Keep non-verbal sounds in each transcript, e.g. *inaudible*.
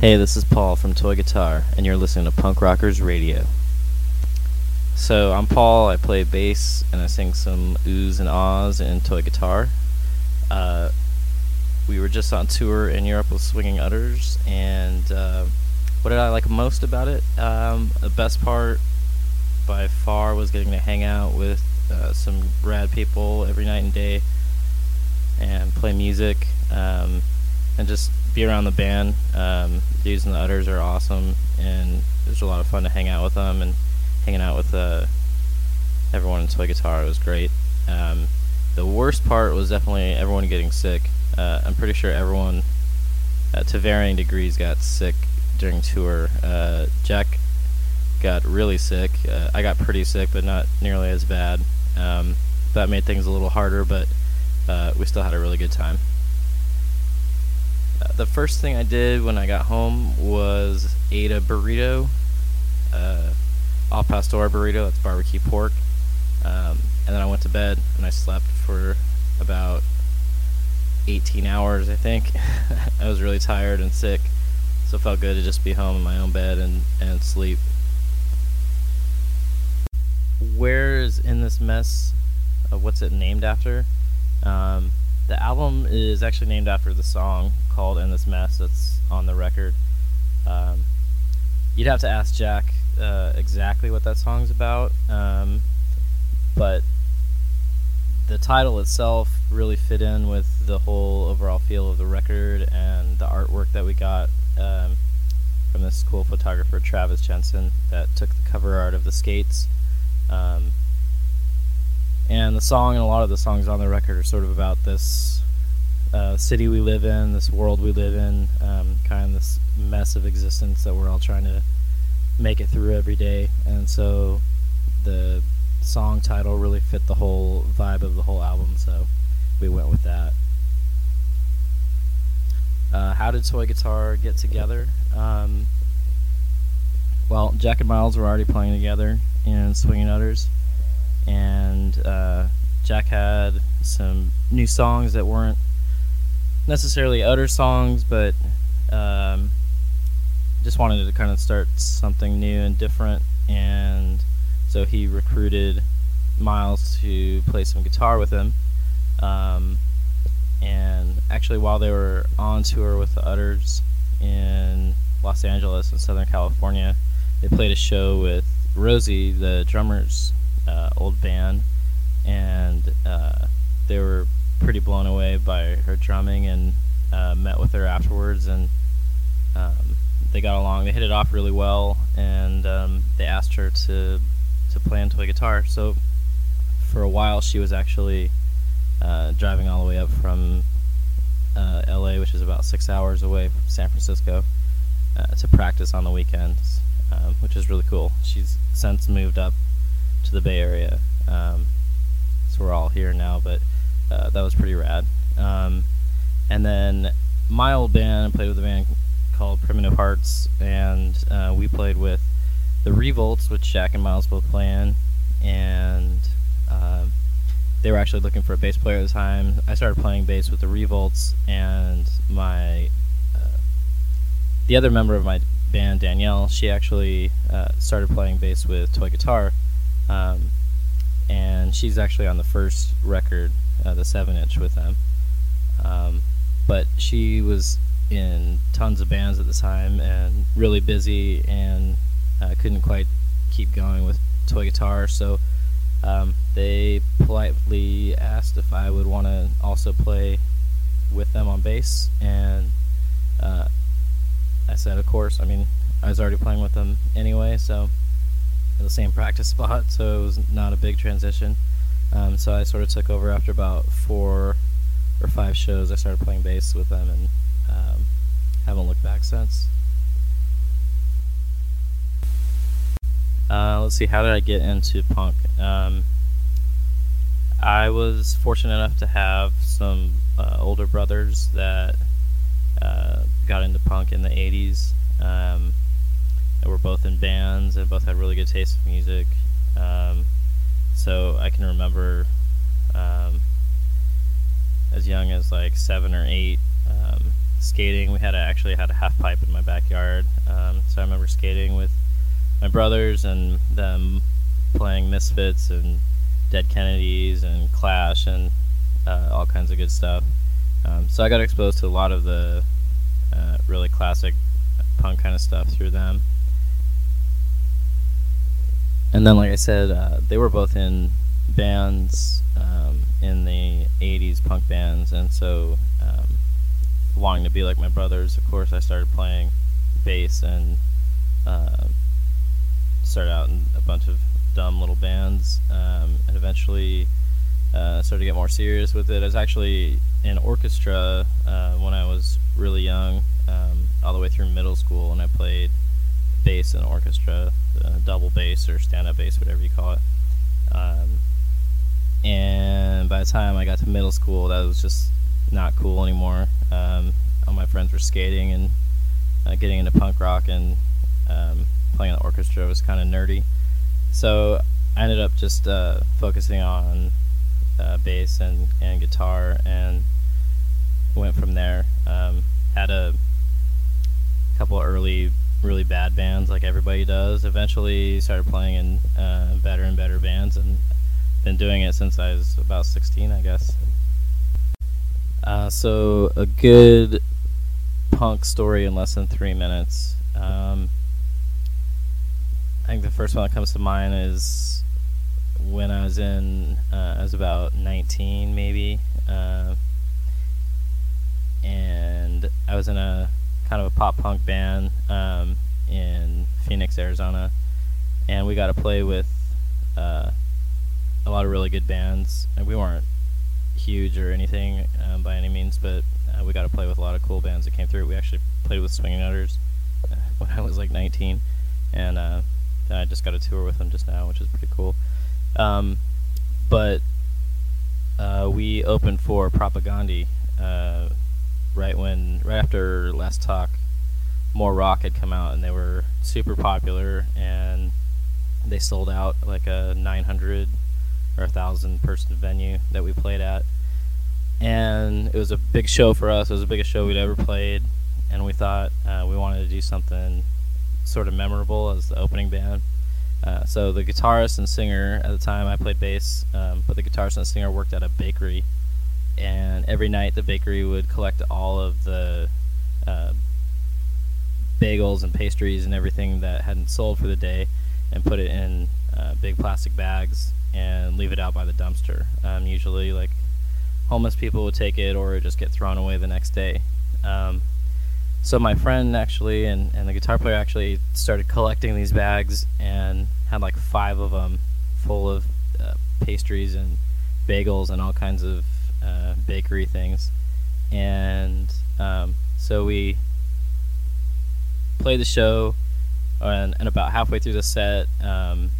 Hey, this is Paul from Toy Guitar, and you're listening to Punk Rockers Radio. So, I'm Paul, I play bass, and I sing some oohs and ahs in Toy Guitar. Uh, we were just on tour in Europe with Swinging Utters, and uh, what did I like most about it? Um, the best part by far was getting to hang out with uh, some rad people every night and day and play music um, and just be around the band. Um, dudes and the utters are awesome, and it was a lot of fun to hang out with them and hanging out with uh, everyone in toy guitar. It was great. Um, the worst part was definitely everyone getting sick. Uh, I'm pretty sure everyone, uh, to varying degrees, got sick during tour. Uh, Jack got really sick. Uh, I got pretty sick, but not nearly as bad. Um, that made things a little harder, but uh, we still had a really good time. The first thing I did when I got home was ate a burrito, uh, al pastor burrito. That's barbecue pork. Um, and then I went to bed and I slept for about 18 hours, I think. *laughs* I was really tired and sick, so it felt good to just be home in my own bed and, and sleep. Where is in this mess? Uh, what's it named after? Um, the album is actually named after the song called "In This Mess" that's on the record. Um, you'd have to ask Jack uh, exactly what that song's about, um, but the title itself really fit in with the whole overall feel of the record and the artwork that we got um, from this cool photographer Travis Jensen that took the cover art of the skates. Um, and the song and a lot of the songs on the record are sort of about this uh, city we live in, this world we live in, um, kind of this mess of existence that we're all trying to make it through every day. And so the song title really fit the whole vibe of the whole album, so we went with that. Uh, how did Toy Guitar get together? Um, well, Jack and Miles were already playing together in Swinging Utters and uh, Jack had some new songs that weren't necessarily utter songs, but um, just wanted to kind of start something new and different, and so he recruited Miles to play some guitar with him. Um, and actually, while they were on tour with the Utters in Los Angeles and Southern California, they played a show with Rosie, the drummer's uh, old band, and uh, they were pretty blown away by her drumming and uh, met with her afterwards, and um, they got along. They hit it off really well, and um, they asked her to to play and play guitar. So for a while, she was actually uh, driving all the way up from uh, L.A., which is about six hours away from San Francisco, uh, to practice on the weekends, um, which is really cool. She's since moved up to the Bay Area. We're all here now, but uh, that was pretty rad. Um, and then my old band, I played with a band called Primitive Hearts, and uh, we played with the Revolts, which Jack and Miles both play in, and um, they were actually looking for a bass player at the time. I started playing bass with the Revolts, and my uh, the other member of my band, Danielle, she actually uh, started playing bass with toy guitar. Um, and she's actually on the first record, uh, the seven inch with them. Um, but she was in tons of bands at the time and really busy and uh, couldn't quite keep going with toy guitar. So um, they politely asked if I would want to also play with them on bass, and uh, I said, of course. I mean, I was already playing with them anyway, so the same practice *laughs* spot, so it was not a big transition. Um, so I sort of took over after about four or five shows. I started playing bass with them and um, haven't looked back since. Uh, let's see, how did I get into punk? Um, I was fortunate enough to have some uh, older brothers that uh, got into punk in the 80s. Um, we're both in bands and both had really good taste in music. Um, so I can remember um, as young as like seven or eight, um, skating. We had a, actually had a half pipe in my backyard, um, so I remember skating with my brothers and them playing Misfits and Dead Kennedys and Clash and uh, all kinds of good stuff. Um, so I got exposed to a lot of the uh, really classic punk kind of stuff through them. And then, like I said, uh, they were both in bands um, in the 80s, punk bands, and so um, wanting to be like my brothers, of course, I started playing bass and uh, started out in a bunch of dumb little bands, um, and eventually uh, started to get more serious with it. I was actually in orchestra uh, when I was really young, um, all the way through middle school, and I played bass in orchestra, uh, double bass or stand-up bass, whatever you call it. Um, and by the time I got to middle school, that was just not cool anymore. Um, all my friends were skating and uh, getting into punk rock, and um, playing in the orchestra was kind of nerdy. So I ended up just uh, focusing on uh, bass and, and guitar, and went from there. Um, had a couple early really bad bands like everybody does. Eventually started playing in uh, better and better bands and been doing it since I was about 16, I guess. Uh, so a good punk story in less than three minutes. Um, I think the first one that comes to mind is when I was in, uh, I was about 19 maybe, uh, and I was in a kind of a pop punk band um, in Phoenix, Arizona, and we got to play with uh, a lot of really good bands. And we weren't huge or anything um, by any means, but uh, we got to play with a lot of cool bands that came through. We actually played with Swinging Utters uh, *laughs* when I was like 19, and uh, then I just got a tour with them just now, which is pretty cool. Um, but uh, we opened for Propagandhi uh, right when right after Less Talk More Rock had come out and they were super popular and they sold out like a 900 or a thousand person venue that we played at. And it was a big show for us. It was the biggest show we'd ever played. And we thought uh, we wanted to do something sort of memorable as the opening band. Uh, so the guitarist and singer at the time i played bass um, but the guitarist and singer worked at a bakery and every night the bakery would collect all of the uh, bagels and pastries and everything that hadn't sold for the day and put it in uh, big plastic bags and leave it out by the dumpster. Um, usually, like homeless people would take it or it just get thrown away the next day. Um, so my friend actually and, and the guitar player actually started collecting these bags and had like five of them full of uh, pastries and bagels and all kinds of bakery things, and um, so we played the show, and, and, about halfway through the set, um,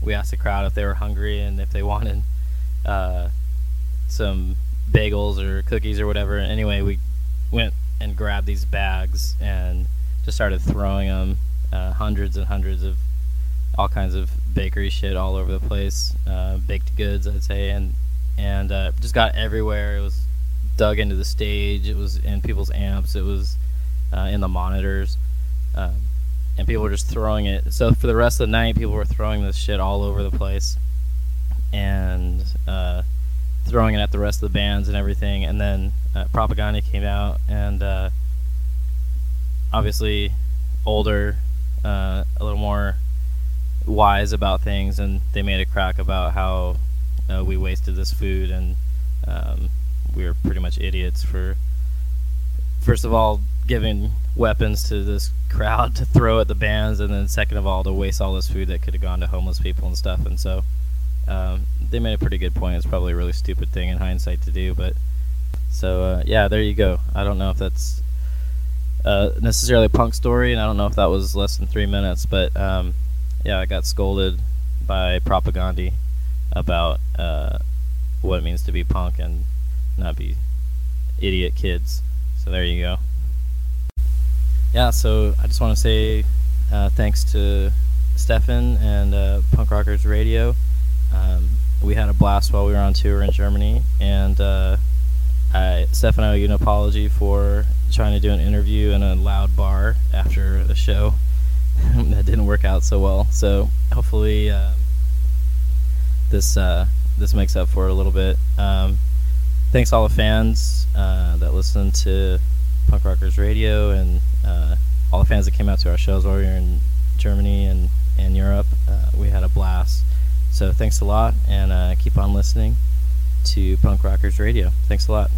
we asked the crowd if they were hungry and if they wanted uh, some bagels or cookies or whatever. And Anyway, we went and grabbed these bags and just started throwing them, uh, hundreds and hundreds of all kinds of bakery shit all over the place, uh, baked goods, I'd say, and and uh, just got everywhere. It was dug into the stage. It was in people's amps. It was uh, in the monitors, um, and people were just throwing it. So for the rest of the night, people were throwing this shit all over the place, and uh, throwing it at the rest of the bands and everything. And then uh, Propagandhi came out, and uh, obviously older, uh, a little more wise about things, and they made a crack about how uh, we wasted this food and um, we were pretty much idiots for first of all giving weapons to this crowd to throw at the bands and then second of all to waste all this food that could have gone to homeless people and stuff. And so um, they made a pretty good point. It's probably a really stupid thing in hindsight to do but so uh, yeah there you go. I don't know if that's uh, necessarily a punk story and i don't know if that was less than three minutes but um, yeah i got scolded by Propagandhi about uh, what it means to be punk and not be idiot kids. So there you go. Yeah, so I just want to say uh, thanks to Stefan and uh, Punk Rockers Radio. Um, we had a blast while we were on tour in Germany, and uh, I, Stefan, I owe you an apology for trying to do an interview in a loud bar after a show *laughs* that didn't work out so well. So hopefully um, this uh, this makes up for a little bit. Um, thanks all the fans uh, that listen to Punk Rockers Radio and uh, all the fans that came out to our shows while we were in Germany and, and Europe. Uh, we had a blast. So thanks a lot, and uh, keep on listening to Punk Rockers Radio. Thanks a lot.